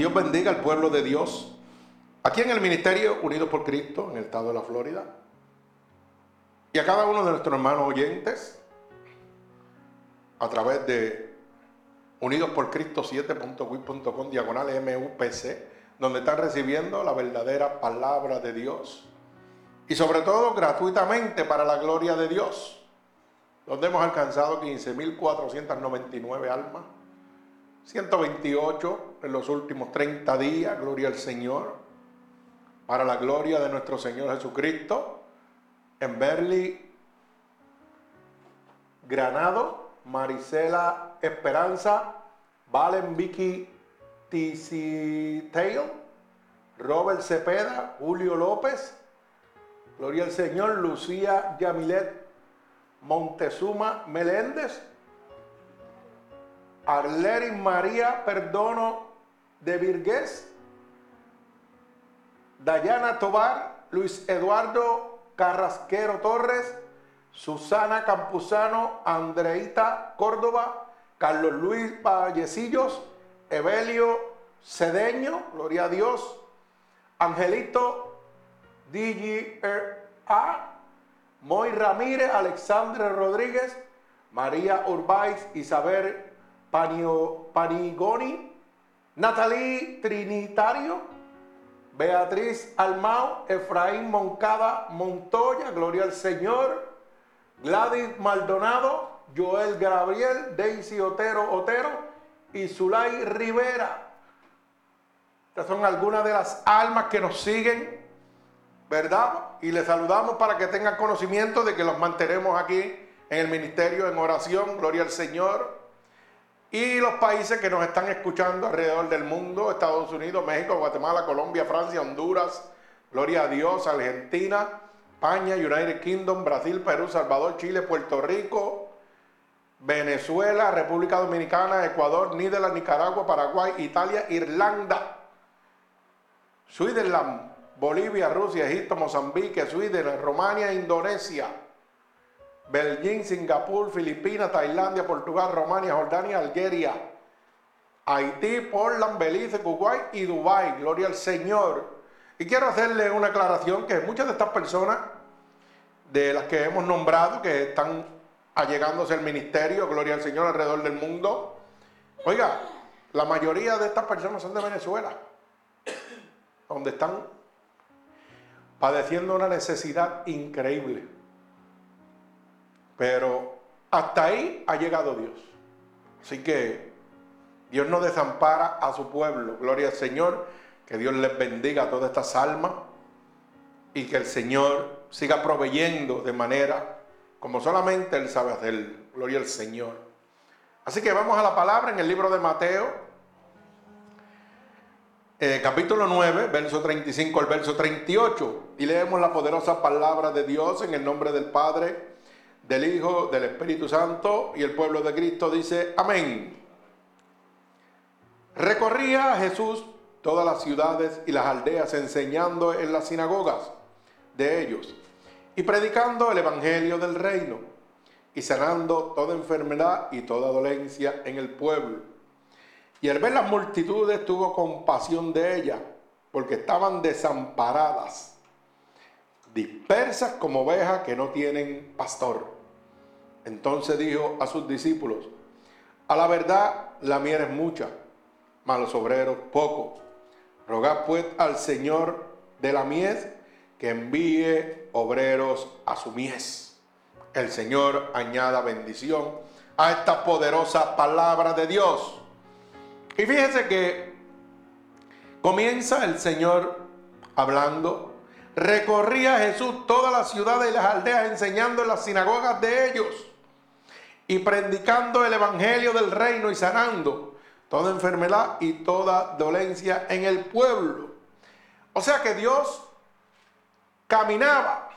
Dios bendiga al pueblo de Dios. Aquí en el Ministerio Unidos por Cristo, en el estado de la Florida. Y a cada uno de nuestros hermanos oyentes, a través de Unidos por Cristo 7.wit.com, diagonal MUPC, donde están recibiendo la verdadera palabra de Dios. Y sobre todo gratuitamente para la gloria de Dios, donde hemos alcanzado 15.499 almas 128 en los últimos 30 días, gloria al Señor, para la gloria de nuestro Señor Jesucristo, en Berly, Granado, Marisela Esperanza, Valen Vicky Tail, Robert Cepeda, Julio López, gloria al Señor, Lucía Yamilet Montezuma Meléndez, Arlery María Perdono de Virgués, Dayana Tobar, Luis Eduardo Carrasquero Torres, Susana Campuzano, Andreita Córdoba, Carlos Luis Vallecillos, Evelio Cedeño, gloria a Dios, Angelito DGA, Moy Ramírez, Alexandre Rodríguez, María Urbáez, Isabel Panigoni, Natalie Trinitario, Beatriz Almao, Efraín Moncada Montoya, Gloria al Señor, Gladys Maldonado, Joel Gabriel, Daisy Otero Otero y Zulay Rivera. Estas son algunas de las almas que nos siguen, ¿verdad? Y les saludamos para que tengan conocimiento de que los mantenemos aquí en el ministerio en oración, gloria al Señor. Y los países que nos están escuchando alrededor del mundo, Estados Unidos, México, Guatemala, Colombia, Francia, Honduras, Gloria a Dios, Argentina, España, United Kingdom, Brasil, Perú, Salvador, Chile, Puerto Rico, Venezuela, República Dominicana, Ecuador, Nídelas, Nicaragua, Paraguay, Italia, Irlanda, Switzerland, Bolivia, Rusia, Egipto, Mozambique, Sweden, Romania, Indonesia. Belgín, Singapur, Filipinas, Tailandia, Portugal, Romania, Jordania, Algeria, Haití, Portland, Belice, Kuwait y Dubái. Gloria al Señor. Y quiero hacerle una aclaración que muchas de estas personas, de las que hemos nombrado, que están allegándose al ministerio, gloria al Señor, alrededor del mundo, oiga, la mayoría de estas personas son de Venezuela, donde están padeciendo una necesidad increíble. Pero hasta ahí ha llegado Dios. Así que Dios no desampara a su pueblo. Gloria al Señor. Que Dios les bendiga a todas estas almas. Y que el Señor siga proveyendo de manera como solamente Él sabe hacer. Gloria al Señor. Así que vamos a la palabra en el libro de Mateo. Eh, capítulo 9, verso 35 al verso 38. Y leemos la poderosa palabra de Dios en el nombre del Padre del Hijo, del Espíritu Santo y el pueblo de Cristo dice amén. Recorría Jesús todas las ciudades y las aldeas enseñando en las sinagogas de ellos y predicando el Evangelio del reino y sanando toda enfermedad y toda dolencia en el pueblo. Y al ver las multitudes tuvo compasión de ellas, porque estaban desamparadas, dispersas como ovejas que no tienen pastor. Entonces dijo a sus discípulos, a la verdad la miel es mucha, mas los obreros pocos. Rogad pues al Señor de la mies que envíe obreros a su mies. El Señor añada bendición a esta poderosa palabra de Dios. Y fíjense que comienza el Señor hablando. Recorría Jesús todas las ciudades y las aldeas enseñando en las sinagogas de ellos y predicando el evangelio del reino y sanando toda enfermedad y toda dolencia en el pueblo. O sea que Dios caminaba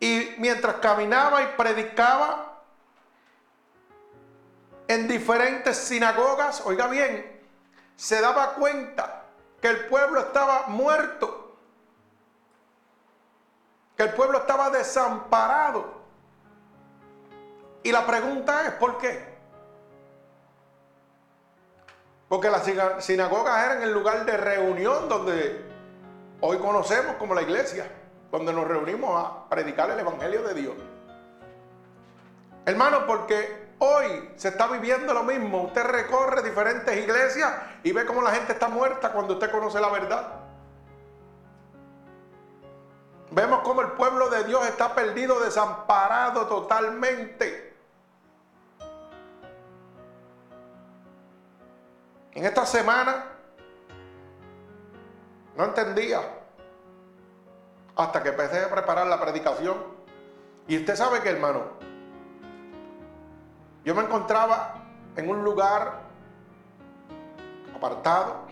y mientras caminaba y predicaba en diferentes sinagogas, oiga bien, se daba cuenta que el pueblo estaba muerto, que el pueblo estaba desamparado. Y la pregunta es, ¿por qué? Porque las sinagogas eran el lugar de reunión donde hoy conocemos como la iglesia, donde nos reunimos a predicar el Evangelio de Dios. Hermano, porque hoy se está viviendo lo mismo. Usted recorre diferentes iglesias y ve cómo la gente está muerta cuando usted conoce la verdad. Vemos cómo el pueblo de Dios está perdido, desamparado totalmente. En esta semana no entendía hasta que empecé a preparar la predicación. Y usted sabe que, hermano, yo me encontraba en un lugar apartado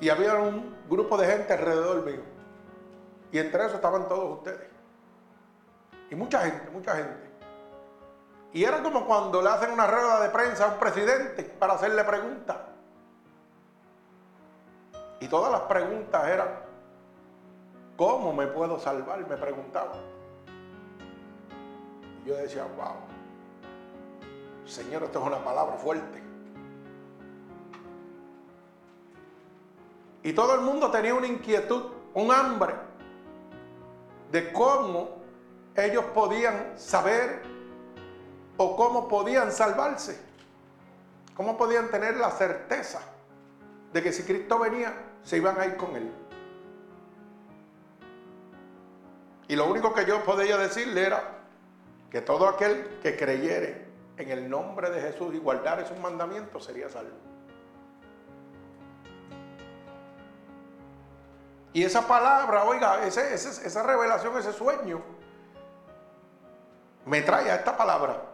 y había un grupo de gente alrededor mío. Y entre eso estaban todos ustedes. Y mucha gente, mucha gente. Y era como cuando le hacen una rueda de prensa a un presidente para hacerle preguntas. Y todas las preguntas eran, ¿cómo me puedo salvar? Me preguntaban. Y yo decía, wow, Señor, esto es una palabra fuerte. Y todo el mundo tenía una inquietud, un hambre de cómo ellos podían saber o cómo podían salvarse, cómo podían tener la certeza de que si Cristo venía, se iban a ir con Él. Y lo único que yo podía decirle era que todo aquel que creyere en el nombre de Jesús y guardare sus mandamientos sería salvo. Y esa palabra, oiga, esa revelación, ese sueño, me trae a esta palabra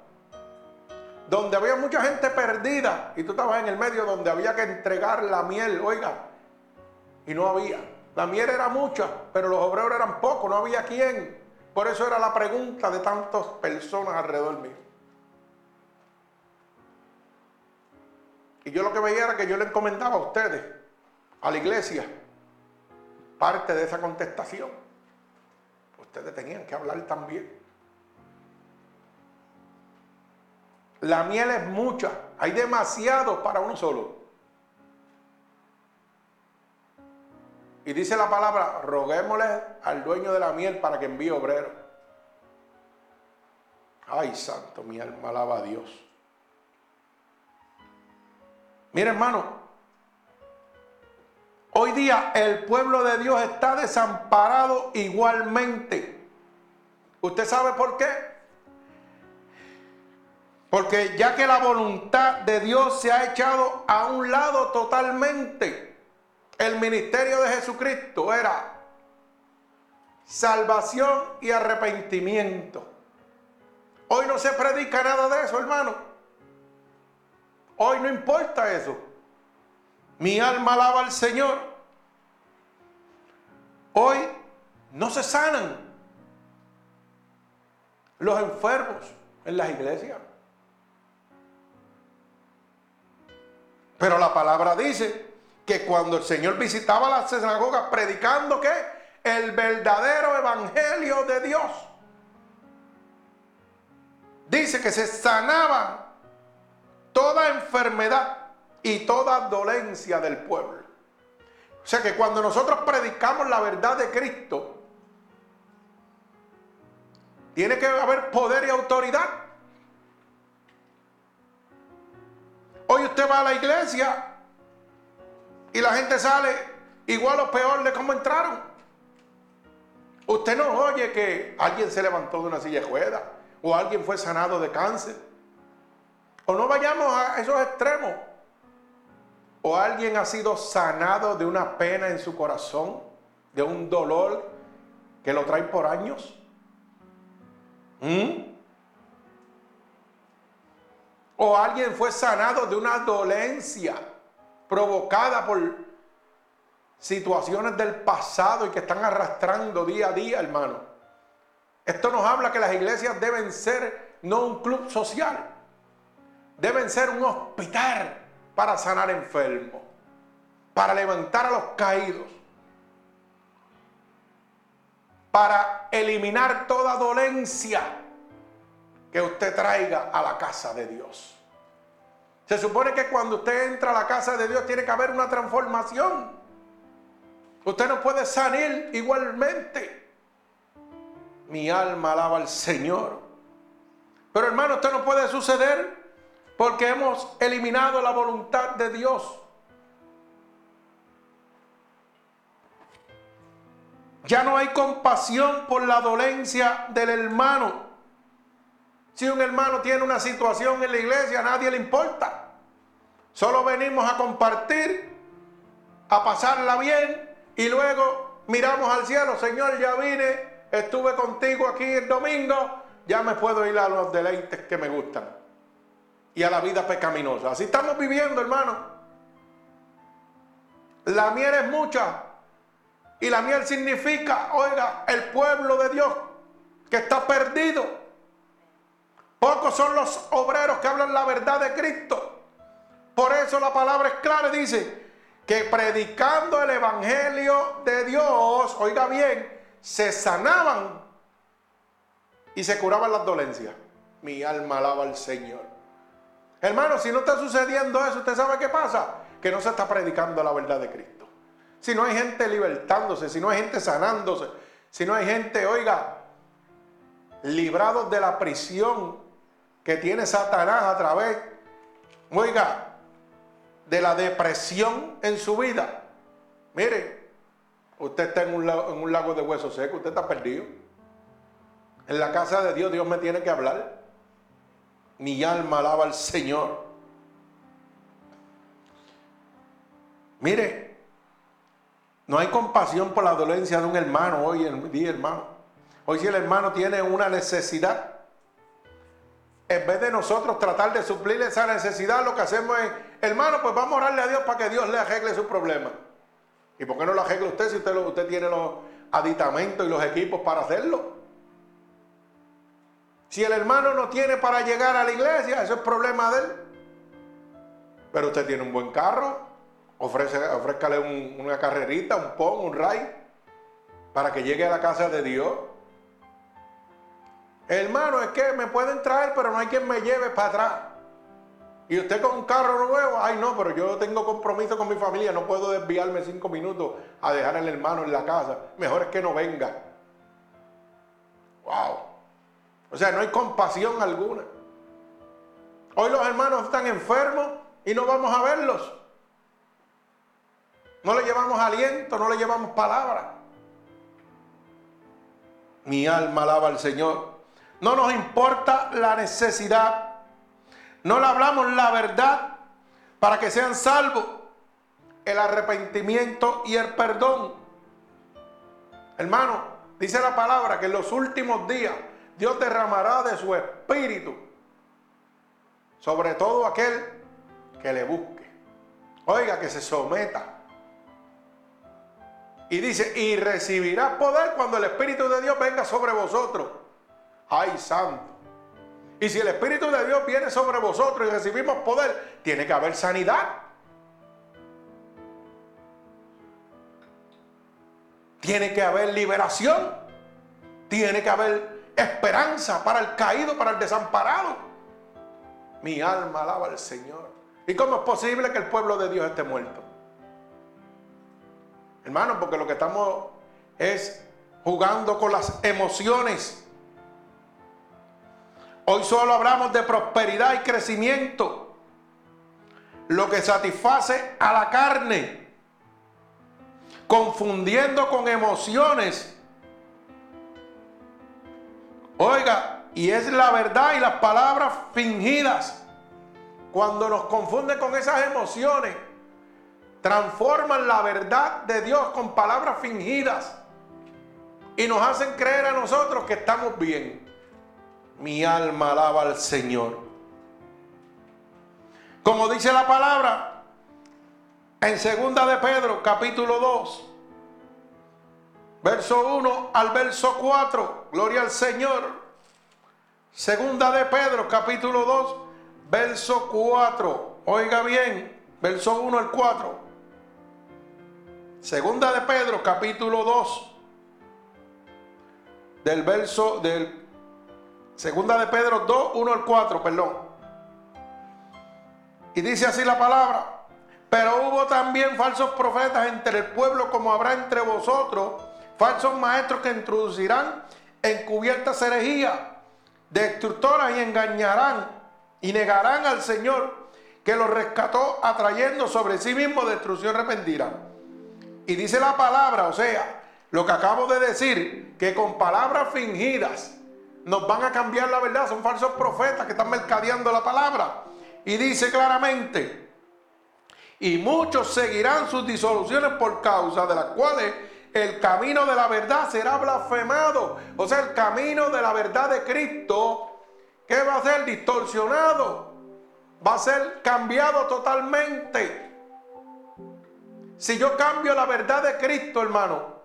donde había mucha gente perdida y tú estabas en el medio donde había que entregar la miel, oiga, y no había. La miel era mucha, pero los obreros eran pocos, no había quien. Por eso era la pregunta de tantas personas alrededor mío. Y yo lo que veía era que yo le encomendaba a ustedes, a la iglesia, parte de esa contestación. Ustedes tenían que hablar también. La miel es mucha, hay demasiado para uno solo. Y dice la palabra, roguémosle al dueño de la miel para que envíe obrero. Ay, santo, mi alma alaba a Dios. Mire, hermano, hoy día el pueblo de Dios está desamparado igualmente. ¿Usted sabe por qué? Porque ya que la voluntad de Dios se ha echado a un lado totalmente, el ministerio de Jesucristo era salvación y arrepentimiento. Hoy no se predica nada de eso, hermano. Hoy no importa eso. Mi alma alaba al Señor. Hoy no se sanan los enfermos en las iglesias. Pero la palabra dice que cuando el Señor visitaba las sinagogas predicando que el verdadero evangelio de Dios, dice que se sanaba toda enfermedad y toda dolencia del pueblo. O sea que cuando nosotros predicamos la verdad de Cristo, tiene que haber poder y autoridad Hoy usted va a la iglesia y la gente sale igual o peor de cómo entraron. Usted no oye que alguien se levantó de una silla de o alguien fue sanado de cáncer. O no vayamos a esos extremos. O alguien ha sido sanado de una pena en su corazón, de un dolor que lo trae por años. ¿Mm? O alguien fue sanado de una dolencia provocada por situaciones del pasado y que están arrastrando día a día, hermano. Esto nos habla que las iglesias deben ser no un club social, deben ser un hospital para sanar enfermos, para levantar a los caídos, para eliminar toda dolencia que usted traiga a la casa de Dios. Se supone que cuando usted entra a la casa de Dios tiene que haber una transformación. Usted no puede salir igualmente. Mi alma alaba al Señor. Pero hermano, esto no puede suceder porque hemos eliminado la voluntad de Dios. Ya no hay compasión por la dolencia del hermano. Si un hermano tiene una situación en la iglesia, a nadie le importa. Solo venimos a compartir, a pasarla bien y luego miramos al cielo. Señor, ya vine, estuve contigo aquí el domingo, ya me puedo ir a los deleites que me gustan y a la vida pecaminosa. Así estamos viviendo, hermano. La miel es mucha, y la miel significa, oiga, el pueblo de Dios que está perdido. Pocos son los obreros que hablan la verdad de Cristo. Por eso la palabra es clara, dice que predicando el evangelio de Dios, oiga bien, se sanaban y se curaban las dolencias. Mi alma alaba al Señor. Hermano, si no está sucediendo eso, ¿usted sabe qué pasa? Que no se está predicando la verdad de Cristo si no hay gente libertándose, si no hay gente sanándose, si no hay gente, oiga, librados de la prisión que tiene Satanás a través, oiga, de la depresión en su vida. Mire, usted está en un, lago, de huesos secos, usted está perdido. En la casa de Dios, Dios me tiene que hablar. Mi alma alaba al Señor. Mire, no hay compasión por la dolencia de un hermano hoy día, hermano. Hoy si el hermano tiene una necesidad, en vez de nosotros tratar de suplir esa necesidad, lo que hacemos es, hermano, pues vamos a orarle a Dios para que Dios le arregle su problema. ¿Y por qué no lo arregle usted si usted, usted tiene los aditamentos y los equipos para hacerlo? Si el hermano no tiene para llegar a la iglesia, eso es problema de él. Pero usted tiene un buen carro, Ofrece, ofrézcale una carrerita, un pon, un ray, para que llegue a la casa de Dios. Hermano, es que me pueden traer, pero no hay quien me lleve para atrás. Y usted con un carro nuevo, ay no, pero yo tengo compromiso con mi familia, no puedo desviarme cinco minutos a dejar al hermano en la casa. Mejor es que no venga. Wow. O sea, no hay compasión alguna. Hoy los hermanos están enfermos y no vamos a verlos. No le llevamos aliento, no le llevamos palabra. Mi alma alaba al Señor. No nos importa la necesidad. No le hablamos la verdad para que sean salvos. El arrepentimiento y el perdón. Hermano, dice la palabra que en los últimos días Dios derramará de su espíritu sobre todo aquel que le busque. Oiga, que se someta y dice, y recibirá poder cuando el Espíritu de Dios venga sobre vosotros. Ay, santo. Y si el Espíritu de Dios viene sobre vosotros y recibimos poder, tiene que haber sanidad. Tiene que haber liberación. Tiene que haber esperanza para el caído, para el desamparado. Mi alma alaba al Señor. ¿Y cómo es posible que el pueblo de Dios esté muerto? Hermano, porque lo que estamos es jugando con las emociones. Hoy solo hablamos de prosperidad y crecimiento. Lo que satisface a la carne. Confundiendo con emociones. Oiga, y es la verdad y las palabras fingidas. Cuando nos confunde con esas emociones transforman la verdad de Dios con palabras fingidas y nos hacen creer a nosotros que estamos bien. Mi alma alaba al Señor. Como dice la palabra en segunda de Pedro, capítulo 2, verso 1 al verso 4, gloria al Señor. Segunda de Pedro, capítulo 2, verso 4. Oiga bien, verso 1 al 4. Segunda de Pedro, capítulo 2, del verso del... Segunda de Pedro 2, 1 al 4, perdón. Y dice así la palabra. Pero hubo también falsos profetas entre el pueblo, como habrá entre vosotros, falsos maestros que introducirán encubiertas herejías, destructoras y engañarán y negarán al Señor que los rescató atrayendo sobre sí mismo destrucción repentina. Y dice la palabra, o sea, lo que acabo de decir, que con palabras fingidas nos van a cambiar la verdad, son falsos profetas que están mercadeando la palabra. Y dice claramente, y muchos seguirán sus disoluciones por causa de las cuales el camino de la verdad será blasfemado. O sea, el camino de la verdad de Cristo, que va a ser distorsionado, va a ser cambiado totalmente. Si yo cambio la verdad de Cristo, hermano,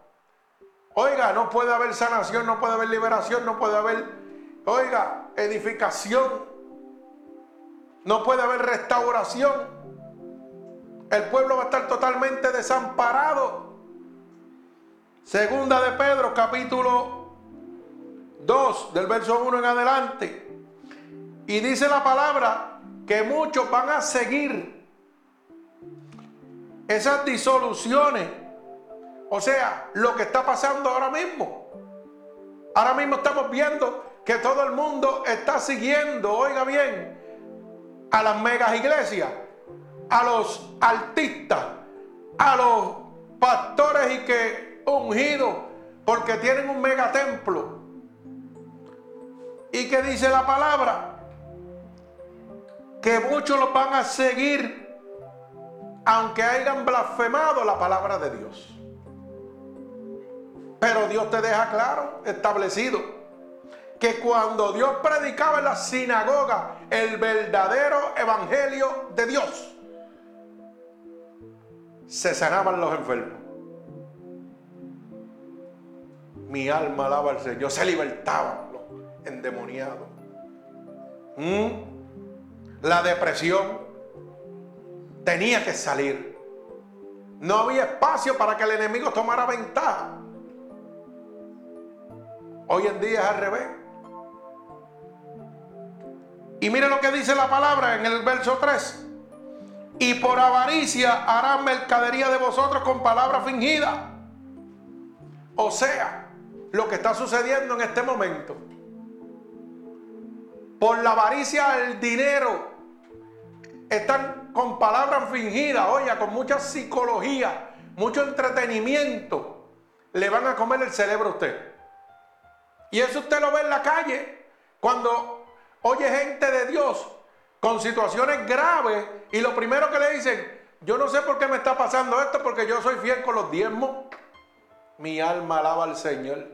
oiga, no puede haber sanación, no puede haber liberación, no puede haber, oiga, edificación, no puede haber restauración. El pueblo va a estar totalmente desamparado. Segunda de Pedro, capítulo 2, del verso 1 en adelante. Y dice la palabra que muchos van a seguir esas disoluciones. O sea, lo que está pasando ahora mismo. Ahora mismo estamos viendo que todo el mundo está siguiendo, oiga bien, a las megas iglesias, a los artistas, a los pastores y que ungidos porque tienen un megatemplo. ¿Y que dice la palabra? Que muchos los van a seguir aunque hayan blasfemado la palabra de Dios. Pero Dios te deja claro, establecido, que cuando Dios predicaba en la sinagoga el verdadero evangelio de Dios, se sanaban los enfermos. Mi alma alaba al Señor, se libertaban los endemoniados. ¿Mm? La depresión tenía que salir. No había espacio para que el enemigo tomara ventaja. Hoy en día es al revés. Y mire lo que dice la palabra en el verso 3. Y por avaricia harán mercadería de vosotros con palabras fingidas. O sea, lo que está sucediendo en este momento. Por la avaricia del dinero. Están con palabras fingidas, oye, con mucha psicología, mucho entretenimiento, le van a comer el cerebro a usted. Y eso usted lo ve en la calle, cuando oye gente de Dios con situaciones graves y lo primero que le dicen, yo no sé por qué me está pasando esto, porque yo soy fiel con los diezmos. Mi alma alaba al Señor.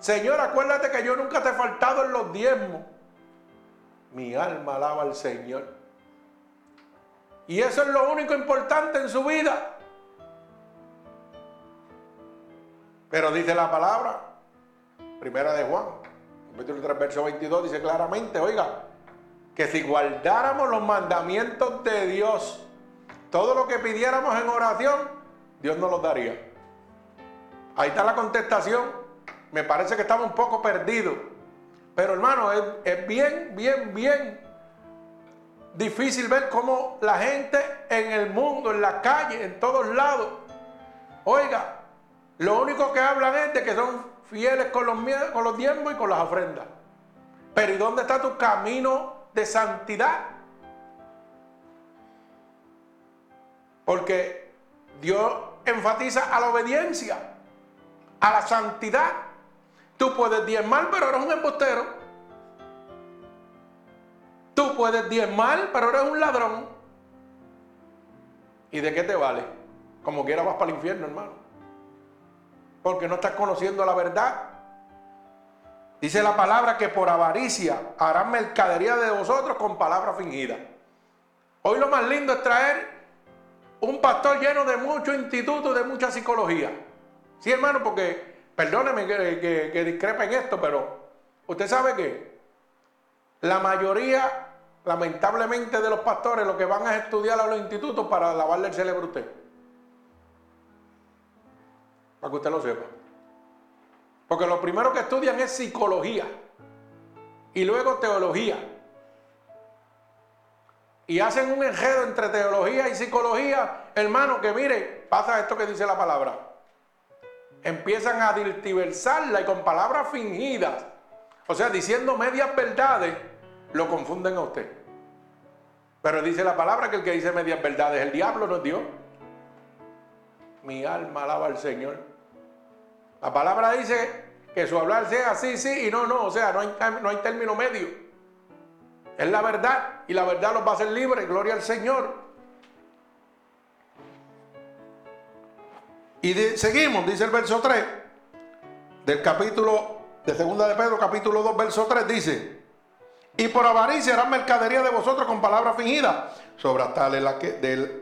Señor, acuérdate que yo nunca te he faltado en los diezmos. Mi alma alaba al Señor. Y eso es lo único importante en su vida. Pero dice la palabra, primera de Juan, capítulo 3, verso 22, dice claramente, oiga, que si guardáramos los mandamientos de Dios, todo lo que pidiéramos en oración, Dios nos los daría. Ahí está la contestación. Me parece que estamos un poco perdidos. Pero hermano, es, es bien, bien, bien difícil ver cómo la gente en el mundo, en la calle, en todos lados, oiga, lo único que hablan es de que son fieles con los, con los diezmos y con las ofrendas. Pero ¿y dónde está tu camino de santidad? Porque Dios enfatiza a la obediencia, a la santidad. Tú puedes diezmar, pero eres un embustero. Tú puedes diezmar, pero eres un ladrón. ¿Y de qué te vale? Como quiera vas para el infierno, hermano. Porque no estás conociendo la verdad. Dice la palabra que por avaricia harán mercadería de vosotros con palabras fingidas. Hoy lo más lindo es traer un pastor lleno de muchos institutos, de mucha psicología. Sí, hermano, porque, perdóneme que, que, discrepa en esto, pero usted sabe que la mayoría, lamentablemente, de los pastores lo que van a estudiar a los institutos para lavarle el cerebro a usted. Para que usted lo sepa. Porque lo primero que estudian es psicología y luego teología. y hacen un enredo entre teología y psicología, hermano, que mire, pasa esto que dice la palabra. Empiezan a diversarla y con palabras fingidas, o sea, diciendo medias verdades, lo confunden a usted. Pero dice la palabra que el que dice medias verdades es el diablo, no es Dios. Mi alma alaba al Señor. La palabra dice que su hablar sea sí, sí y no, no, o sea, no hay, no hay término medio. Es la verdad y la verdad los va a hacer libres, gloria al Señor. Y seguimos, dice el verso 3 del capítulo de segunda de Pedro, capítulo 2, verso 3, dice, y por avaricia harán mercadería de vosotros con palabras fingidas, sobre tales la que del,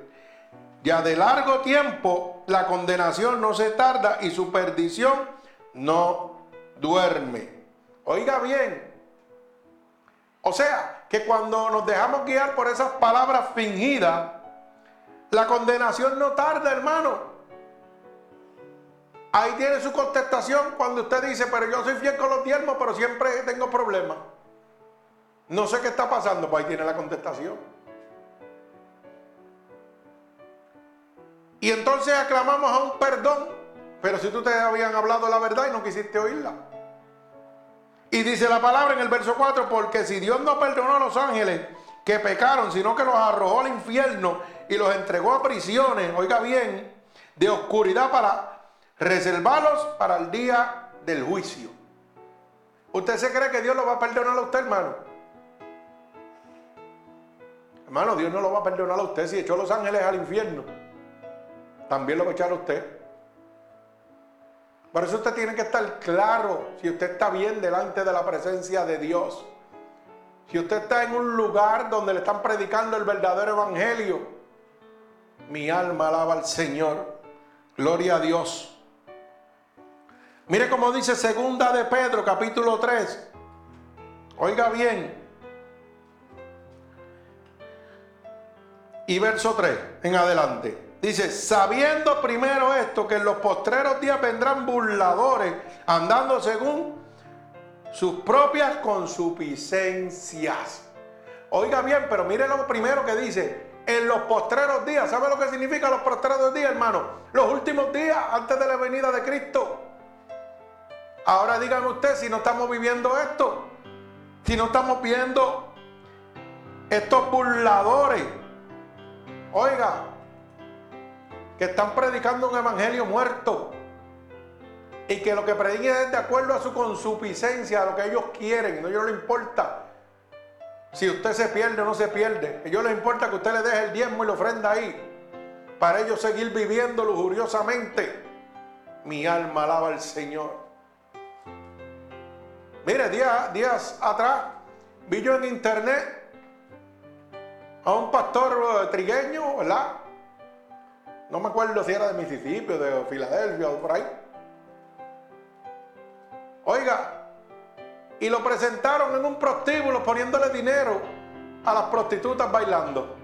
ya de largo tiempo la condenación no se tarda y su perdición no duerme. Oiga bien, o sea, que cuando nos dejamos guiar por esas palabras fingidas, la condenación no tarda, hermano. Ahí tiene su contestación cuando usted dice, pero yo soy fiel con los diezmos, pero siempre tengo problemas. No sé qué está pasando, pues ahí tiene la contestación. Y entonces aclamamos a un perdón, pero si tú te habían hablado la verdad y no quisiste oírla. Y dice la palabra en el verso 4, porque si Dios no perdonó a los ángeles que pecaron, sino que los arrojó al infierno y los entregó a prisiones, oiga bien, de oscuridad para reservarlos para el día del juicio. ¿Usted se cree que Dios lo va a perdonar a usted, hermano? Hermano, Dios no lo va a perdonar a usted si echó a los ángeles al infierno. También lo va a echar a usted. Por eso usted tiene que estar claro si usted está bien delante de la presencia de Dios. Si usted está en un lugar donde le están predicando el verdadero evangelio, mi alma alaba al Señor. Gloria a Dios. Mire cómo dice segunda de Pedro, capítulo 3. Oiga bien. Y verso 3 en adelante. Dice, sabiendo primero esto, que en los postreros días vendrán burladores, andando según sus propias consuficiencias. Oiga bien, pero mire lo primero que dice, en los postreros días. ¿Sabe lo que significa los postreros días, hermano? Los últimos días antes de la venida de Cristo. Ahora díganme usted si no estamos viviendo esto, si no estamos viendo estos burladores. Oiga, que están predicando un evangelio muerto y que lo que prediquen es de acuerdo a su consuficiencia, a lo que ellos quieren, no ellos les importa si usted se pierde o no se pierde, a ellos les importa que usted le deje el diezmo y la ofrenda ahí, para ellos seguir viviendo lujuriosamente. Mi alma alaba al Señor. Mire, días, días atrás vi yo en internet a un pastor trigueño, ¿verdad? No me acuerdo si era de Mississippi o de Filadelfia o por ahí. Oiga, y lo presentaron en un prostíbulo poniéndole dinero a las prostitutas bailando.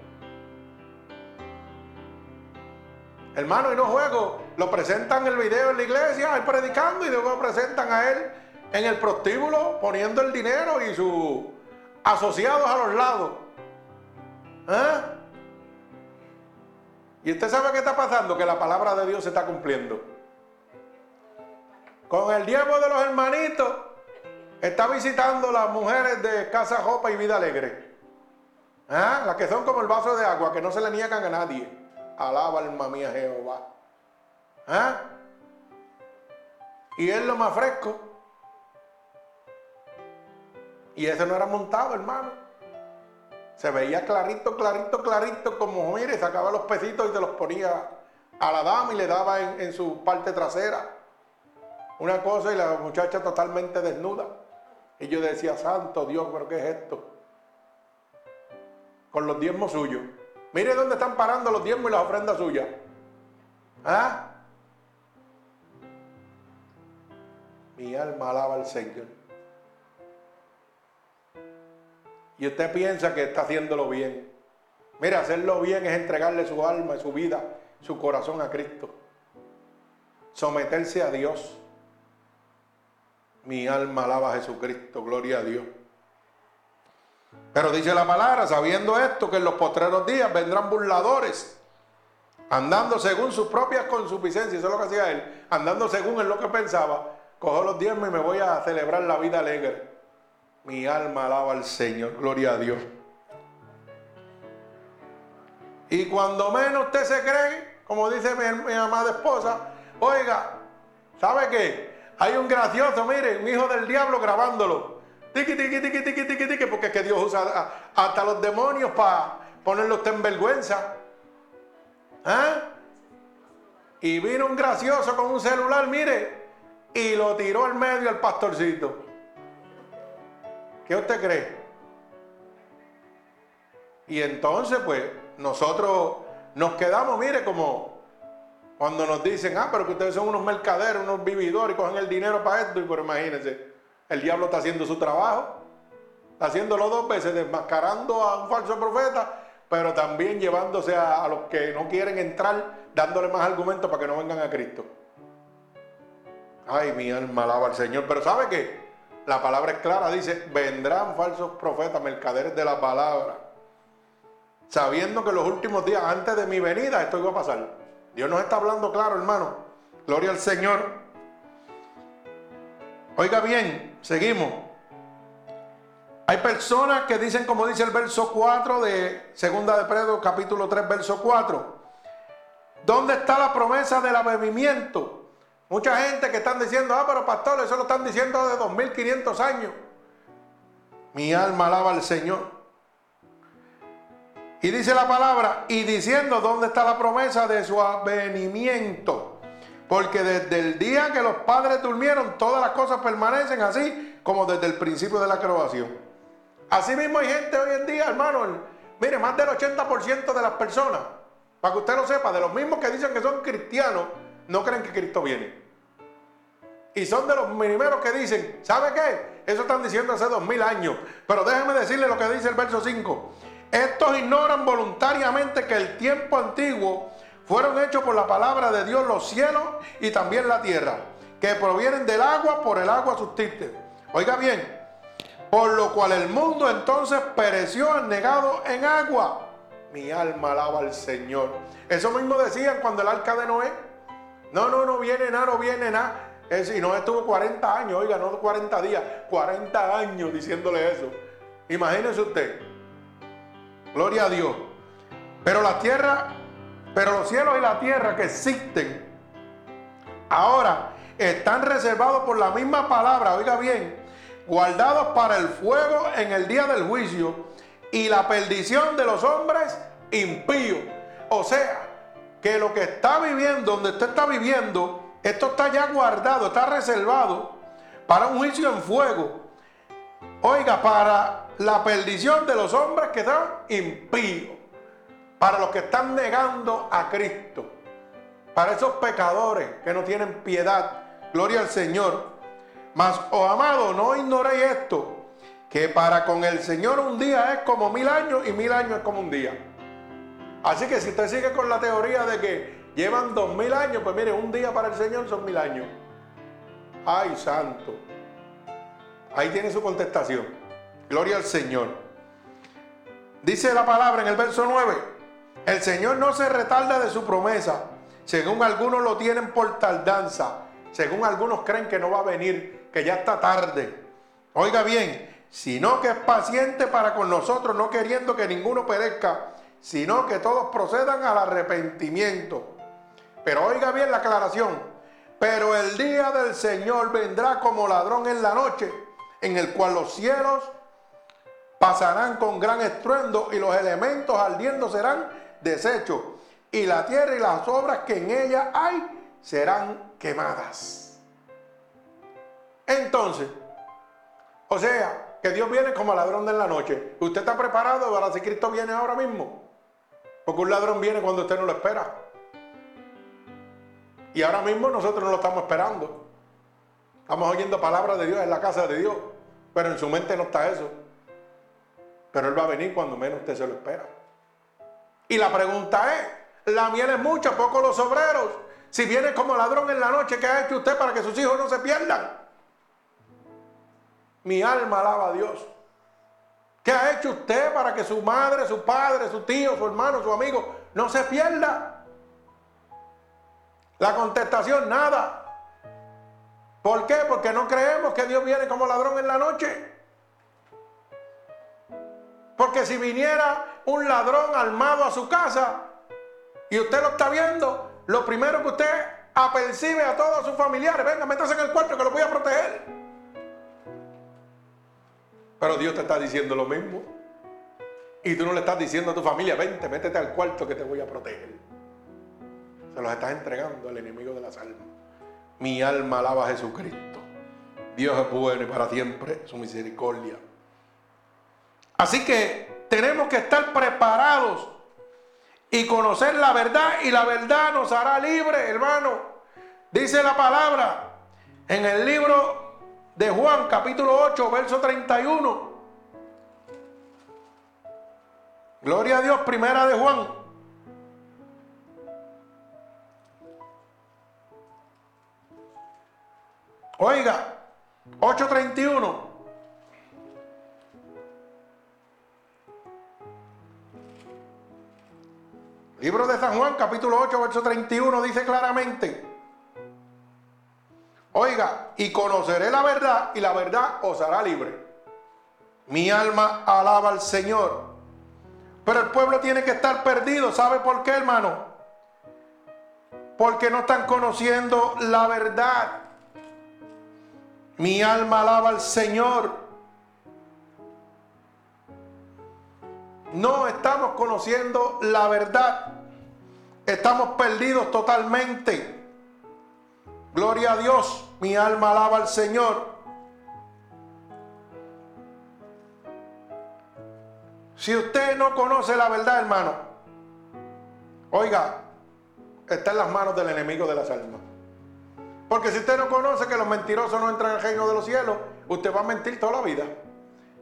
Hermano, y no juego, lo presentan el video en la iglesia, él predicando, y luego lo presentan a él en el prostíbulo poniendo el dinero y sus asociados a los lados. ¿Eh? Y usted sabe qué está pasando, que la palabra de Dios se está cumpliendo. Con el diezmo de los hermanitos, está visitando las mujeres de Casa Jopa y Vida Alegre. ¿Ah? Las que son como el vaso de agua, que no se le niegan a nadie. Alaba alma mía Jehová. ¿Ah? Y es lo más fresco. Y ese no era montado, hermano. Se veía clarito, clarito, clarito, como mire, sacaba los pesitos y se los ponía a la dama y le daba en, su parte trasera. Una cosa y la muchacha totalmente desnuda. Y yo decía, santo Dios, pero ¿qué es esto? Con los diezmos suyos. Mire dónde están parando los diezmos y las ofrendas suyas. ¿Ah? Mi alma alaba al Señor. Y usted piensa que está haciéndolo bien. Mira, hacerlo bien es entregarle su alma, su vida, su corazón a Cristo. Someterse a Dios. Mi alma alaba a Jesucristo, gloria a Dios. Pero dice la palabra, sabiendo esto, que en los postreros días vendrán burladores, andando según sus propias consuficiencias, eso es lo que hacía él, andando según en lo que pensaba, cojo los diezmos y me voy a celebrar la vida alegre. Mi alma alaba al Señor, gloria a Dios. Y cuando menos usted se cree, como dice mi, amada esposa, oiga, ¿sabe qué? Hay un gracioso, mire, un hijo del diablo grabándolo. Tiki, tiki, tiki, tiki, tiki, tiki, porque es que Dios usa hasta los demonios para ponerlos en vergüenza. ¿Ah? Y vino un gracioso con un celular, mire, y lo tiró al medio al pastorcito. ¿Qué usted cree? Y entonces, pues, nosotros nos quedamos, mire, como cuando nos dicen, ah, pero que ustedes son unos mercaderos, unos vividores y cogen el dinero para esto. Y pues imagínense, el diablo está haciendo su trabajo, está haciéndolo dos veces, desmascarando a un falso profeta, pero también llevándose a, a los que no quieren entrar, dándole más argumentos para que no vengan a Cristo. Ay, mi alma alaba al Señor. Pero ¿sabe qué? La palabra es clara, dice, vendrán falsos profetas, mercaderes de la palabra sabiendo que los últimos días antes de mi venida esto iba a pasar. Dios nos está hablando claro, hermano. Gloria al Señor. Oiga bien, seguimos. Hay personas que dicen, como dice el verso 4 de Segunda de Pedro, capítulo 3, verso 4. ¿Dónde está la promesa del avivamiento? Mucha gente que están diciendo, ah, pero pastor, eso lo están diciendo de 2500 años. Mi alma alaba al Señor. Y dice la palabra, y diciendo dónde está la promesa de su avenimiento. Porque desde el día que los padres durmieron, todas las cosas permanecen así como desde el principio de la creación. Así mismo hay gente hoy en día, hermano, mire, más del 80% de las personas, para que usted lo sepa, de los mismos que dicen que son cristianos, no creen que Cristo viene. Y son de los primeros que dicen, ¿sabe qué? Eso están diciendo hace dos mil años. Pero déjeme decirle lo que dice el verso 5. Estos ignoran voluntariamente que el tiempo antiguo fueron hechos por la palabra de Dios los cielos y también la tierra, que provienen del agua por el agua subsiste. Oiga bien, por lo cual el mundo entonces pereció negado en agua. Mi alma alaba al Señor. Eso mismo decían cuando el arca de Noé. No, no, no viene nada, no viene nada. y no estuvo 40 años, oiga, no 40 días, 40 años diciéndole eso. Imagínese usted. Gloria a Dios. Pero la tierra, pero los cielos y la tierra que existen ahora están reservados por la misma palabra, oiga bien, guardados para el fuego en el día del juicio y la perdición de los hombres impíos. O sea, que lo que está viviendo, donde usted está viviendo, esto está ya guardado, está reservado para un juicio en fuego. Oiga, para la perdición de los hombres que están impíos, para los que están negando a Cristo, para esos pecadores que no tienen piedad. Gloria al Señor. Mas, oh amado, no ignoréis esto, que para con el Señor un día es como mil años y mil años es como un día. Así que si usted sigue con la teoría de que llevan dos mil años, pues mire, un día para el Señor son mil años. Ay, santo. Ahí tiene su contestación. Gloria al Señor. Dice la palabra en el verso 9, el Señor no se retarda de su promesa, según algunos lo tienen por tardanza, según algunos creen que no va a venir, que ya está tarde. Oiga bien, sino que es paciente para con nosotros, no queriendo que ninguno perezca, sino que todos procedan al arrepentimiento. Pero oiga bien la aclaración, pero el día del Señor vendrá como ladrón en la noche, en el cual los cielos pasarán con gran estruendo y los elementos ardiendo serán deshechos y la tierra y las obras que en ella hay serán quemadas. Entonces, o sea, que Dios viene como ladrón de la noche. ¿Usted está preparado para si Cristo viene ahora mismo? Porque un ladrón viene cuando usted no lo espera. Y ahora mismo nosotros no lo estamos esperando. Estamos oyendo palabras de Dios en la casa de Dios, pero en su mente no está eso. Pero Él va a venir cuando menos usted se lo espera. Y la pregunta es, la miel es mucha, poco los obreros. Si viene como ladrón en la noche, ¿qué ha hecho usted para que sus hijos no se pierdan? Mi alma alaba a Dios. ¿Qué ha hecho usted para que su madre, su padre, su tío, su hermano, su amigo no se pierda? La contestación, nada. ¿Por qué? Porque no creemos que Dios viene como ladrón en la noche. Porque si viniera un ladrón armado a su casa y usted lo está viendo, lo primero que usted apercibe a todos sus familiares, venga, métase en el cuarto que lo voy a proteger. Pero Dios te está diciendo lo mismo. Y tú no le estás diciendo a tu familia, vente, métete al cuarto que te voy a proteger. Se los estás entregando al enemigo de las almas. Mi alma alaba a Jesucristo. Dios es bueno y para siempre su misericordia. Así que tenemos que estar preparados y conocer la verdad y la verdad nos hará libre, hermano. Dice la palabra en el libro de Juan capítulo 8, verso 31. Gloria a Dios, primera de Juan. Oiga, 8.31. Libro de San Juan, capítulo 8, verso 31, dice claramente, y conoceré la verdad y la verdad os hará libre. Mi alma alaba al Señor. Pero el pueblo tiene que estar perdido. ¿Sabe por qué, hermano? Porque no están conociendo la verdad. Mi alma alaba al Señor. No estamos conociendo la verdad. Estamos perdidos totalmente. Gloria a Dios. Mi alma alaba al Señor. Si usted no conoce la verdad, hermano, oiga, está en las manos del enemigo de las almas. Porque si usted no conoce que los mentirosos no entran al reino de los cielos, usted va a mentir toda la vida.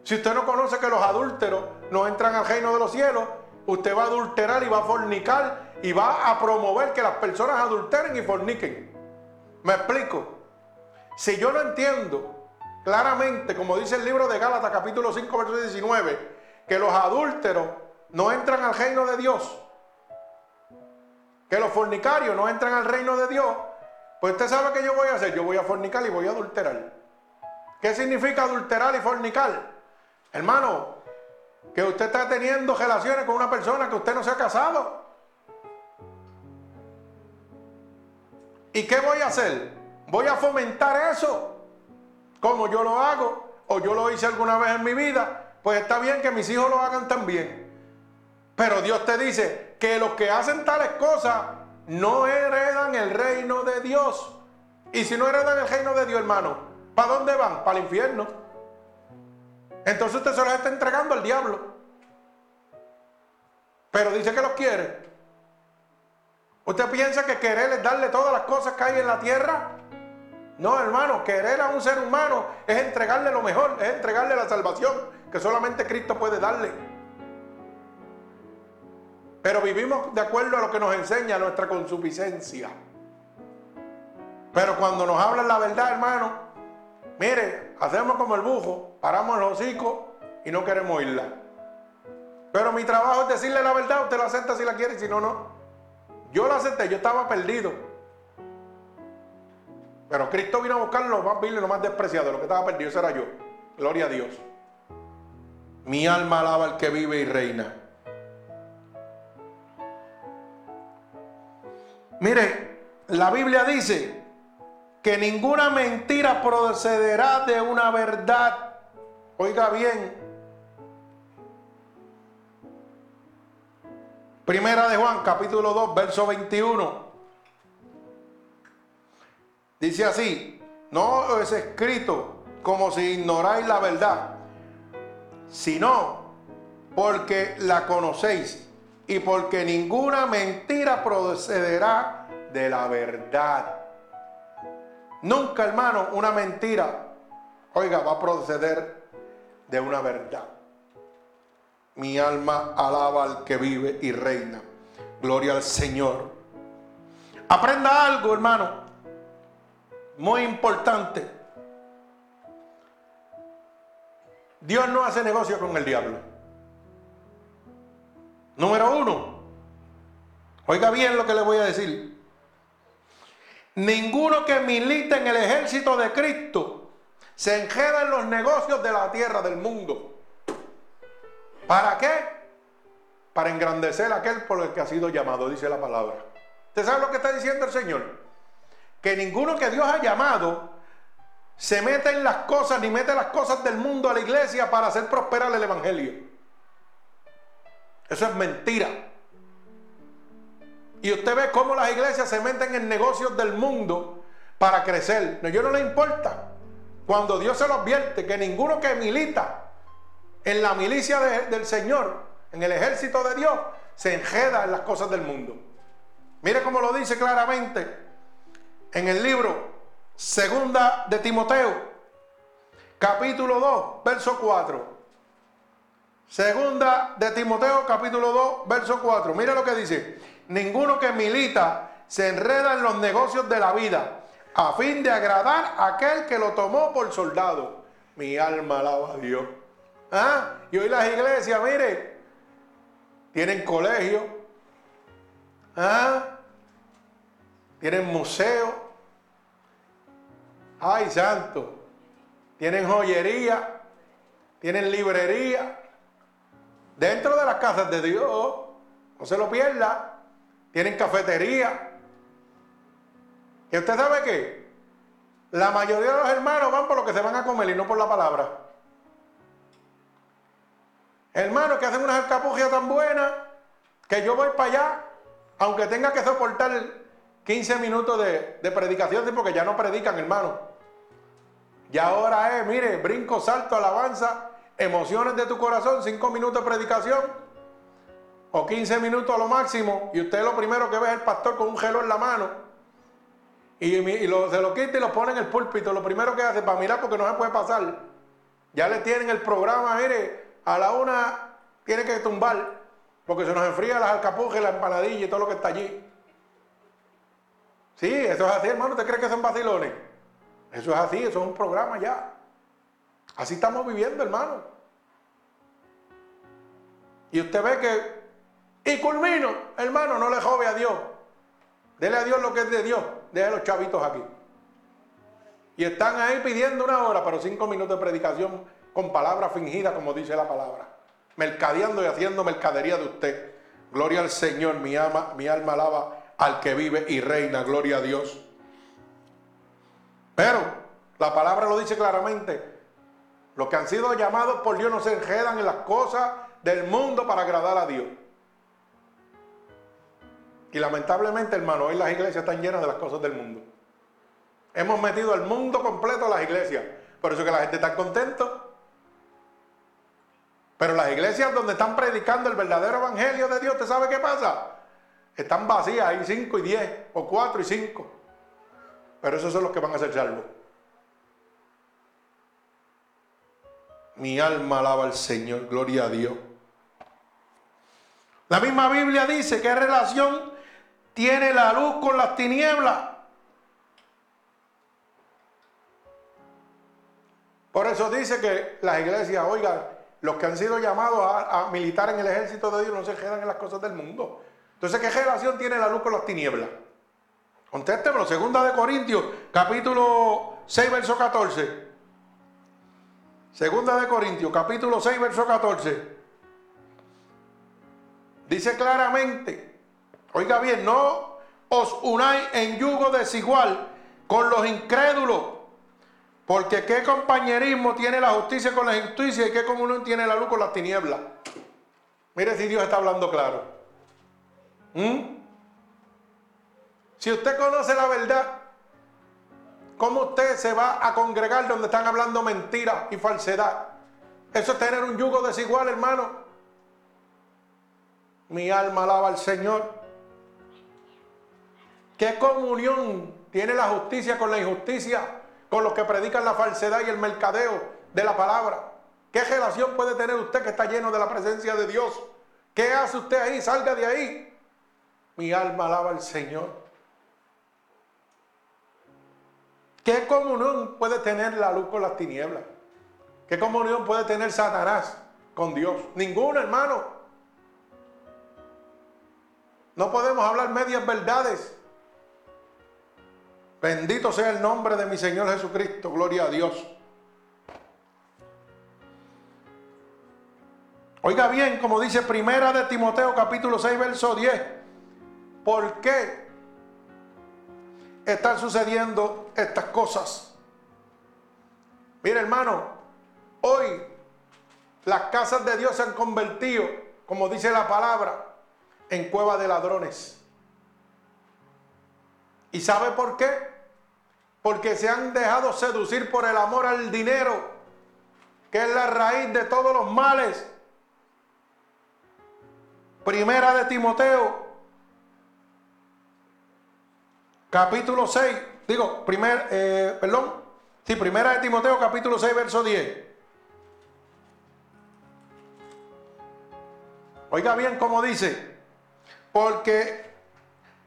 Si usted no conoce que los adúlteros no entran al reino de los cielos, usted va a adulterar y va a fornicar y va a promover que las personas adulteren y forniquen. ¿Me explico? Si yo no entiendo claramente, como dice el libro de Gálatas capítulo 5, verso 19, que los adúlteros no entran al reino de Dios, que los fornicarios no entran al reino de Dios, pues usted sabe que yo voy a hacer, yo voy a fornicar y voy a adulterar. ¿Qué significa adulterar y fornicar? Hermano, que usted está teniendo relaciones con una persona que usted no se ha casado. ¿Y qué voy a hacer? Voy a fomentar eso, como yo lo hago, o yo lo hice alguna vez en mi vida, pues está bien que mis hijos lo hagan también. Pero Dios te dice que los que hacen tales cosas no heredan el reino de Dios. Y si no heredan el reino de Dios, hermano, ¿para dónde van? Para el infierno. Entonces usted se los está entregando al diablo. Pero dice que los quiere. ¿Usted piensa que querer es darle todas las cosas que hay en la tierra? No, hermano, querer a un ser humano es entregarle lo mejor, es entregarle la salvación que solamente Cristo puede darle. Pero vivimos de acuerdo a lo que nos enseña nuestra consuficiencia. Pero cuando nos hablan la verdad, hermano, mire, hacemos como el bujo, paramos los hocicos y no queremos oírla. Pero mi trabajo es decirle la verdad, usted la acepta si la quiere si no, no. Yo la acepté, yo estaba perdido. Pero Cristo vino a buscar lo más vil y lo más despreciado. Lo que estaba perdido, ese era yo. Gloria a Dios. Mi alma alaba al que vive y reina. Mire, la Biblia dice que ninguna mentira procederá de una verdad. Oiga bien. Primera de Juan, capítulo 2, verso 21. Dice así, no es escrito como si ignoráis la verdad, sino porque la conocéis y porque ninguna mentira procederá de la verdad. Nunca, hermano, una mentira, oiga, va a proceder de una verdad. Mi alma alaba al que vive y reina. Gloria al Señor. Aprenda algo, hermano. Muy importante. Dios no hace negocio con el diablo. Número uno, oiga bien lo que le voy a decir. Ninguno que milite en el ejército de Cristo se enjeda en los negocios de la tierra, del mundo. ¿Para qué? Para engrandecer a aquel por el que ha sido llamado, dice la palabra. ¿Usted sabe lo que está diciendo el Señor? Que ninguno que Dios ha llamado se mete en las cosas ni mete las cosas del mundo a la iglesia para hacer prosperar el Evangelio. Eso es mentira. Y usted ve cómo las iglesias se meten en negocios del mundo para crecer. No, yo no le importa. Cuando Dios se lo advierte que ninguno que milita en la milicia del Señor, en el ejército de Dios, se enjeda en las cosas del mundo. Mire cómo lo dice claramente en el libro Segunda de Timoteo, capítulo 2, verso 4. Segunda de Timoteo, capítulo 2, verso 4. Mire lo que dice. Ninguno que milita se enreda en los negocios de la vida a fin de agradar a aquel que lo tomó por soldado. Mi alma alaba a Dios. ¿Ah? Y hoy las iglesias, mire, tienen colegio, ¿ah? tienen museo, Ay, santo. Tienen joyería, tienen librería. Dentro de las casas de Dios, no se lo pierda. Tienen cafetería. ¿Y usted sabe qué? La mayoría de los hermanos van por lo que se van a comer y no por la palabra. Hermanos que hacen unas alcapugias tan buenas que yo voy para allá, aunque tenga que soportar 15 minutos de, de predicación, porque ya no predican, hermano. Y ahora es, mire, brinco, salto, alabanza, emociones de tu corazón, 5 minutos de predicación o 15 minutos a lo máximo. Y usted lo primero que ve es el pastor con un gelo en la mano. Y, se lo quita y lo pone en el púlpito. Lo primero que hace para mirar porque no se puede pasar. Ya le tienen el programa, mire, a la una tiene que tumbar porque se nos enfría las alcapujas, la empanadilla y todo lo que está allí. Sí, eso es así, hermano. ¿Usted cree que son vacilones? Eso es así, eso es un programa ya. Así estamos viviendo, hermano. Y usted ve que, y culmino, hermano, no le jove a Dios. Dele a Dios lo que es de Dios. Deje a los chavitos aquí. Y están ahí pidiendo una hora, pero cinco minutos de predicación con palabras fingidas, como dice la palabra. Mercadeando y haciendo mercadería de usted. Gloria al Señor, mi, ama, mi alma alaba al que vive y reina, gloria a Dios. Pero la palabra lo dice claramente. Los que han sido llamados por Dios no se enredan en las cosas del mundo para agradar a Dios. Y lamentablemente, hermano, hoy las iglesias están llenas de las cosas del mundo. Hemos metido el mundo completo a las iglesias. Por eso que la gente está contenta. Pero las iglesias donde están predicando el verdadero evangelio de Dios, ¿usted sabe qué pasa? Están vacías, hay cinco y diez, o cuatro y cinco. Pero esos son los que van a ser salvos. Mi alma alaba al Señor, gloria a Dios. La misma Biblia dice qué relación tiene la luz con las tinieblas. Por eso dice que las iglesias, oigan, los que han sido llamados a militar en el ejército de Dios no se quedan en las cosas del mundo. Entonces, ¿qué relación tiene la luz con las tinieblas? Contéstemelo, segunda de Corintios, capítulo 6, verso 14. Segunda de Corintios, capítulo 6, verso 14. Dice claramente, oiga bien, no os unáis en yugo desigual con los incrédulos, porque qué compañerismo tiene la justicia con la injusticia y qué comunión tiene la luz con las tinieblas. Mire si Dios está hablando claro. ¿Mm? Si usted conoce la verdad, ¿cómo usted se va a congregar donde están hablando mentira y falsedad? Eso es tener un yugo desigual, hermano. Mi alma alaba al Señor. ¿Qué comunión tiene la justicia con la injusticia? Con los que predican la falsedad y el mercadeo de la palabra. ¿Qué relación puede tener usted que está lleno de la presencia de Dios? ¿Qué hace usted ahí? Salga de ahí. Mi alma alaba al Señor. ¿Qué comunión puede tener la luz con las tinieblas? ¿Qué comunión puede tener Satanás con Dios? Ninguna, hermano. No podemos hablar medias verdades. Bendito sea el nombre de mi Señor Jesucristo. Gloria a Dios. Oiga bien, como dice Primera de Timoteo capítulo 6, verso 10. ¿Por qué están sucediendo estas cosas? Mire hermano, hoy las casas de Dios se han convertido, como dice la palabra, en cueva de ladrones. ¿Y sabe por qué? Porque se han dejado seducir por el amor al dinero, que es la raíz de todos los males. Primera de Timoteo, capítulo 6, digo, primer, eh, perdón, sí, primera de Timoteo, capítulo 6, verso 10. Oiga bien cómo dice, porque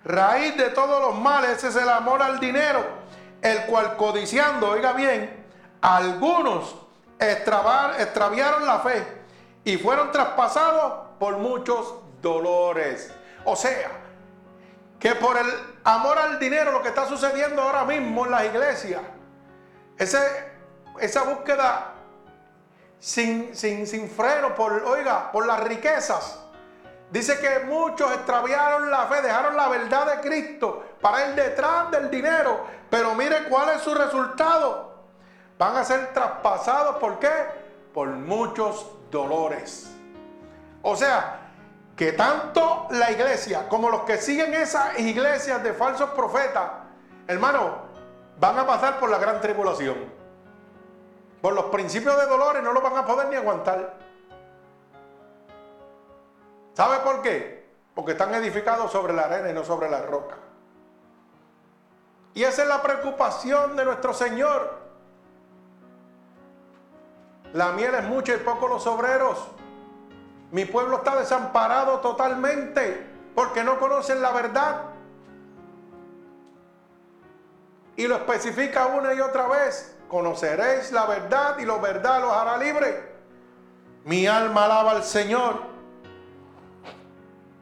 raíz de todos los males es el amor al dinero, el cual codiciando, oiga bien, algunos extraviaron la fe y fueron traspasados por muchos dolores. O sea, que por el amor al dinero, lo que está sucediendo ahora mismo en las iglesias, esa búsqueda sin, sin, sin freno por, oiga, por las riquezas. Dice que muchos extraviaron la fe, dejaron la verdad de Cristo para ir detrás del dinero. Pero mire cuál es su resultado. Van a ser traspasados, ¿por qué? Por muchos dolores. O sea, que tanto la iglesia como los que siguen esas iglesias de falsos profetas, hermano, van a pasar por la gran tribulación. Por los principios de dolores no lo van a poder ni aguantar. ¿Sabe por qué? Porque están edificados sobre la arena y no sobre la roca. Y esa es la preocupación de nuestro Señor. La miel es mucha y poco los obreros. Mi pueblo está desamparado totalmente porque no conocen la verdad. Y lo especifica una y otra vez. Conoceréis la verdad y la verdad los hará libre. Mi alma alaba al Señor.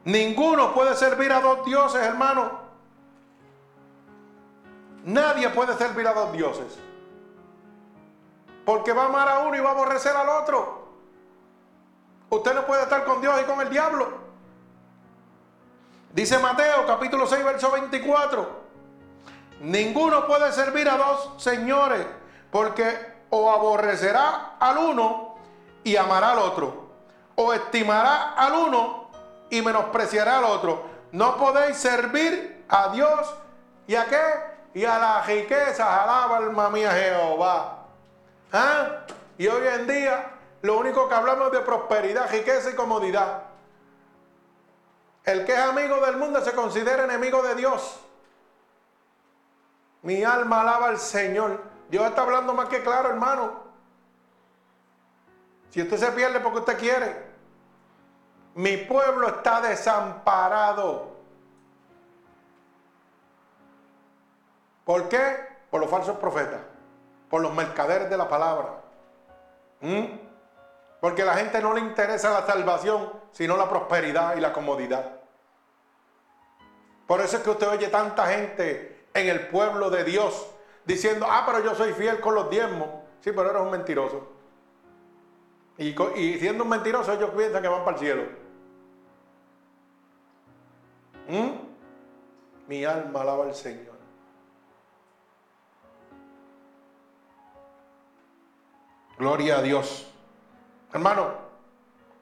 Ninguno puede servir a dos dioses, hermano. Nadie puede servir a dos dioses. Porque va a amar a uno y va a aborrecer al otro. Usted no puede estar con Dios y con el diablo. Dice Mateo capítulo 6, verso 24. Ninguno puede servir a dos señores, porque o aborrecerá al uno y amará al otro, o estimará al uno y menospreciará al otro. No podéis servir a Dios y a qué? Y a las riquezas, alaba alma mía Jehová. ¿Ah? Y hoy en día lo único que hablamos es de prosperidad, riqueza y comodidad. El que es amigo del mundo se considera enemigo de Dios. Mi alma alaba al Señor. Dios está hablando más que claro, hermano. Si usted se pierde porque usted quiere. Mi pueblo está desamparado. ¿Por qué? Por los falsos profetas. Por los mercaderes de la palabra. ¿Mm? Porque a la gente no le interesa la salvación, sino la prosperidad y la comodidad. Por eso es que usted oye tanta gente en el pueblo de Dios diciendo, ah, pero yo soy fiel con los diezmos. Sí, pero eres un mentiroso. Y, siendo un mentiroso, ellos piensan que van para el cielo. ¿Mm? Mi alma alaba al Señor. Gloria a Dios. Hermano,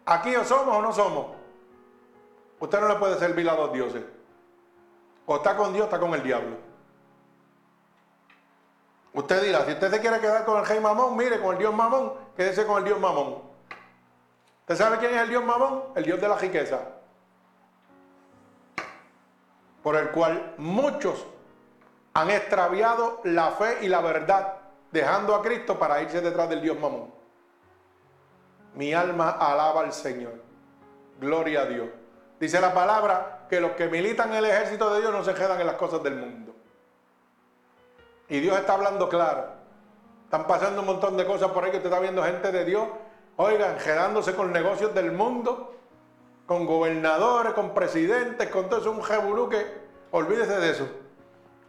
aquí o somos o no somos. Usted no le puede servir a dos dioses. O está con Dios está con el diablo. Usted dirá, si usted se quiere quedar con el rey mamón, mire, con el dios mamón, quédese con el dios mamón. ¿Usted sabe quién es el dios mamón? El dios de la riqueza. Por el cual muchos han extraviado la fe y la verdad, dejando a Cristo para irse detrás del dios mamón. Mi alma alaba al Señor. Gloria a Dios. Dice la palabra que los que militan en el ejército de Dios no se quedan en las cosas del mundo. Y Dios está hablando claro. Están pasando un montón de cosas por ahí que usted está viendo gente de Dios, oigan, quedándose con negocios del mundo, con gobernadores, con presidentes, con todo eso, un jebulú que olvídese de eso.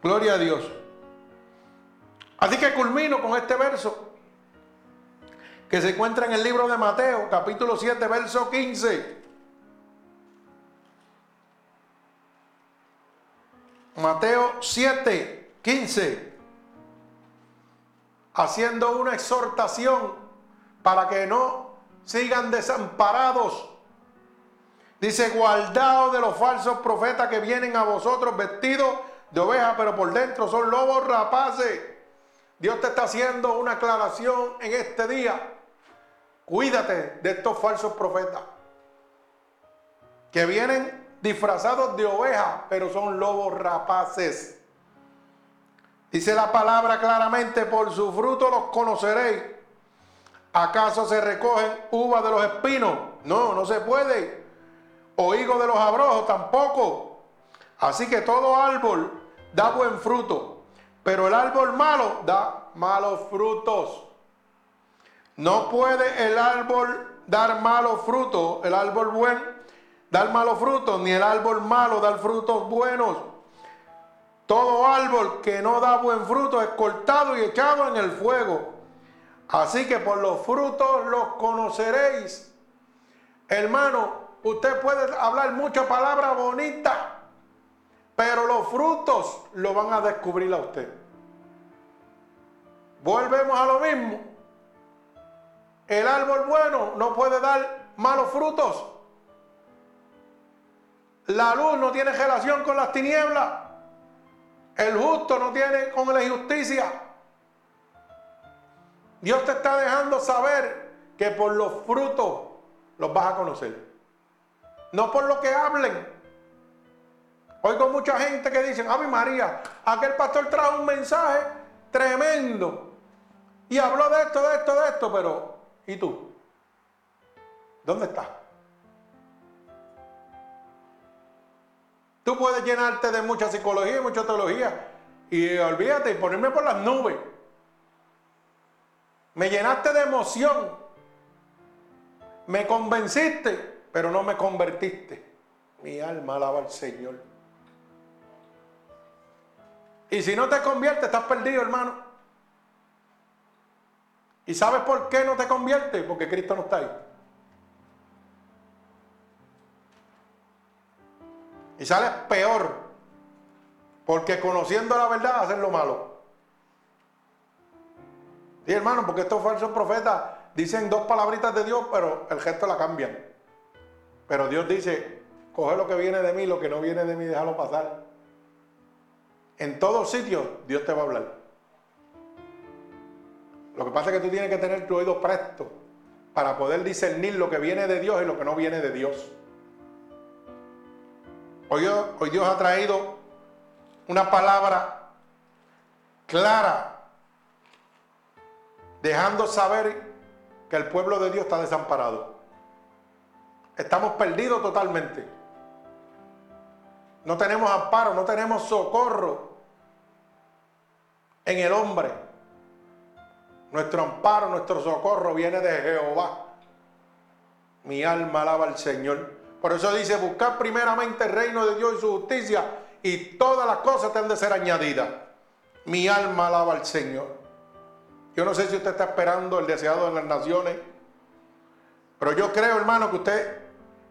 Gloria a Dios. Así que culmino con este verso que se encuentra en el libro de Mateo, capítulo 7, verso 15. Mateo 7, 15. Haciendo una exhortación para que no sigan desamparados. Dice, guardaos de los falsos profetas que vienen a vosotros vestidos de oveja, pero por dentro son lobos rapaces. Dios te está haciendo una aclaración en este día. Cuídate de estos falsos profetas que vienen disfrazados de oveja, pero son lobos rapaces. Dice la palabra claramente, por su fruto los conoceréis. ¿Acaso se recogen uvas de los espinos? No, no se puede. O higos de los abrojos tampoco. Así que todo árbol da buen fruto, pero el árbol malo da malos frutos. No puede el árbol dar malos frutos, el árbol buen dar malos frutos, ni el árbol malo dar frutos buenos. Todo árbol que no da buen fruto es cortado y echado en el fuego. Así que por los frutos los conoceréis. Hermano, usted puede hablar mucha palabra bonita, pero los frutos lo van a descubrir a usted. Volvemos a lo mismo. El árbol bueno no puede dar malos frutos. La luz no tiene relación con las tinieblas. El justo no tiene con la injusticia. Dios te está dejando saber que por los frutos los vas a conocer. No por lo que hablen. Oigo mucha gente que dicen, Ave María, aquel pastor trajo un mensaje tremendo. Y habló de esto, de esto, de esto, pero ¿Y tú? ¿Dónde estás? Tú puedes llenarte de mucha psicología y mucha teología y olvídate y ponerme por las nubes. Me llenaste de emoción. Me convenciste, pero no me convertiste. Mi alma alaba al Señor. Y si no te conviertes, estás perdido, hermano. ¿Y sabes por qué no te convierte? Porque Cristo no está ahí. Y sales peor. Porque conociendo la verdad hacen lo malo. Sí, hermano, porque estos falsos profetas dicen dos palabritas de Dios, pero el gesto la cambian. Pero Dios dice, coge lo que viene de mí, lo que no viene de mí, déjalo pasar. En todos sitios Dios te va a hablar. Lo que pasa es que tú tienes que tener tu oído presto para poder discernir lo que viene de Dios y lo que no viene de Dios. Hoy, hoy Dios ha traído una palabra clara, dejando saber que el pueblo de Dios está desamparado. Estamos perdidos totalmente. No tenemos amparo, no tenemos socorro en el hombre. Nuestro amparo, nuestro socorro viene de Jehová. Mi alma alaba al Señor. Por eso dice, buscar primeramente el reino de Dios y su justicia y todas las cosas tendrán de ser añadidas. Mi alma alaba al Señor. Yo no sé si usted está esperando el deseado de las naciones, pero yo creo, hermano, que usted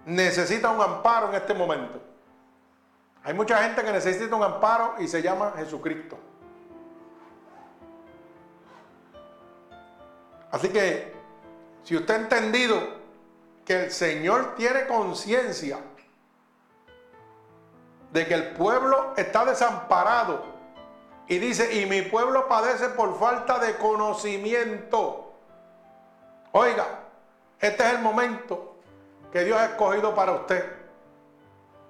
necesita un amparo en este momento. Hay mucha gente que necesita un amparo y se llama Jesucristo. Así que, si usted ha entendido que el Señor tiene conciencia de que el pueblo está desamparado y dice, y mi pueblo padece por falta de conocimiento. Oiga, este es el momento que Dios ha escogido para usted.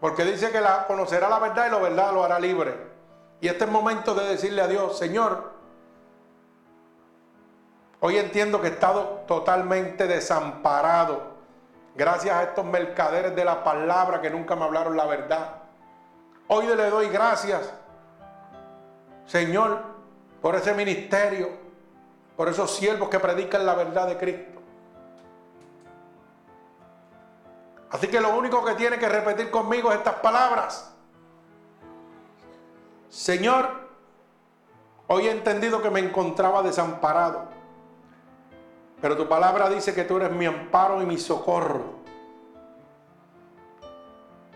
Porque dice que la, conocerá la verdad y la verdad lo hará libre. Y este es el momento de decirle a Dios, Señor, Hoy entiendo que he estado totalmente desamparado gracias a estos mercaderes de la palabra que nunca me hablaron la verdad. Hoy le doy gracias, Señor, por ese ministerio por esos siervos que predican la verdad de Cristo. Así que lo único que tiene que repetir conmigo es estas palabras. Señor, hoy he entendido que me encontraba desamparado, pero tu palabra dice que tú eres mi amparo y mi socorro.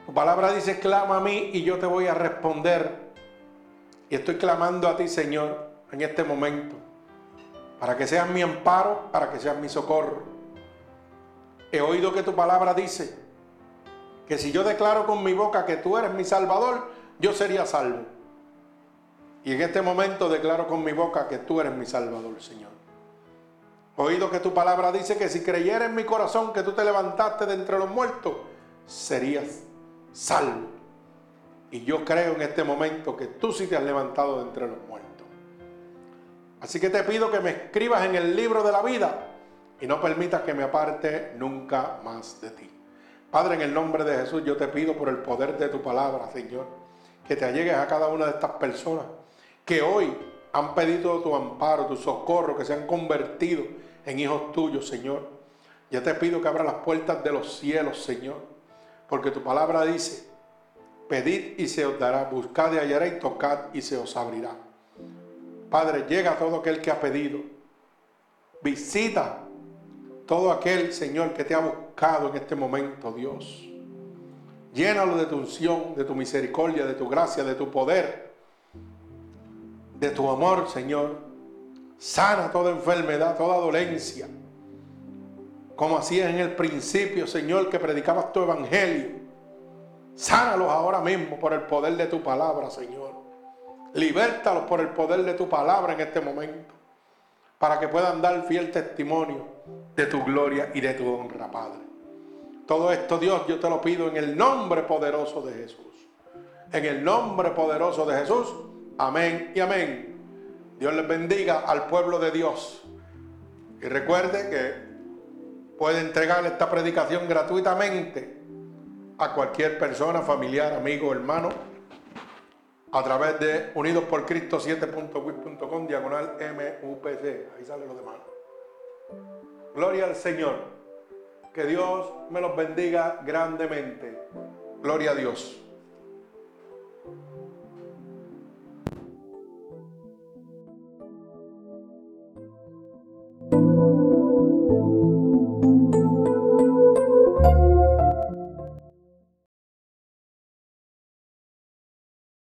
Tu palabra dice, clama a mí y yo te voy a responder. Y estoy clamando a ti, Señor, en este momento, para que seas mi amparo, para que seas mi socorro. He oído que tu palabra dice que si yo declaro con mi boca que tú eres mi Salvador, yo sería salvo. Y en este momento declaro con mi boca que tú eres mi Salvador, Señor. Oído que tu palabra dice que si creyera en mi corazón que tú te levantaste de entre los muertos, serías salvo. Y yo creo en este momento que tú sí te has levantado de entre los muertos. Así que te pido que me escribas en el libro de la vida y no permitas que me aparte nunca más de ti. Padre, en el nombre de Jesús, yo te pido por el poder de tu palabra, Señor, que te allegues a cada una de estas personas que hoy han pedido tu amparo, tu socorro, que se han convertido en hijos tuyos, Señor. Yo te pido que abra las puertas de los cielos, Señor porque tu palabra dice, pedid y se os dará, buscad y hallaréis, tocad y se os abrirá. Padre, llega todo aquel que ha pedido. Visita todo aquel, Señor, que te ha buscado en este momento, Dios. Llénalo de tu unción, de tu misericordia, de tu gracia, de tu poder, de tu amor, Señor. Sana toda enfermedad, toda dolencia como hacías en el principio, Señor, que predicabas tu evangelio. Sánalos ahora mismo por el poder de tu palabra, Señor. Libértalos por el poder de tu palabra en este momento, para que puedan dar fiel testimonio de tu gloria y de tu honra, Padre. Todo esto, Dios, yo te lo pido en el nombre poderoso de Jesús. En el nombre poderoso de Jesús. Amén y amén. Dios les bendiga al pueblo de Dios. Y recuerde que puede entregar esta predicación gratuitamente a cualquier persona, familiar, amigo, hermano, a través de Unidos por Cristo 7.wit.com, diagonal MUPC. Ahí sale lo demás. Gloria al Señor. Que Dios me los bendiga grandemente. Gloria a Dios.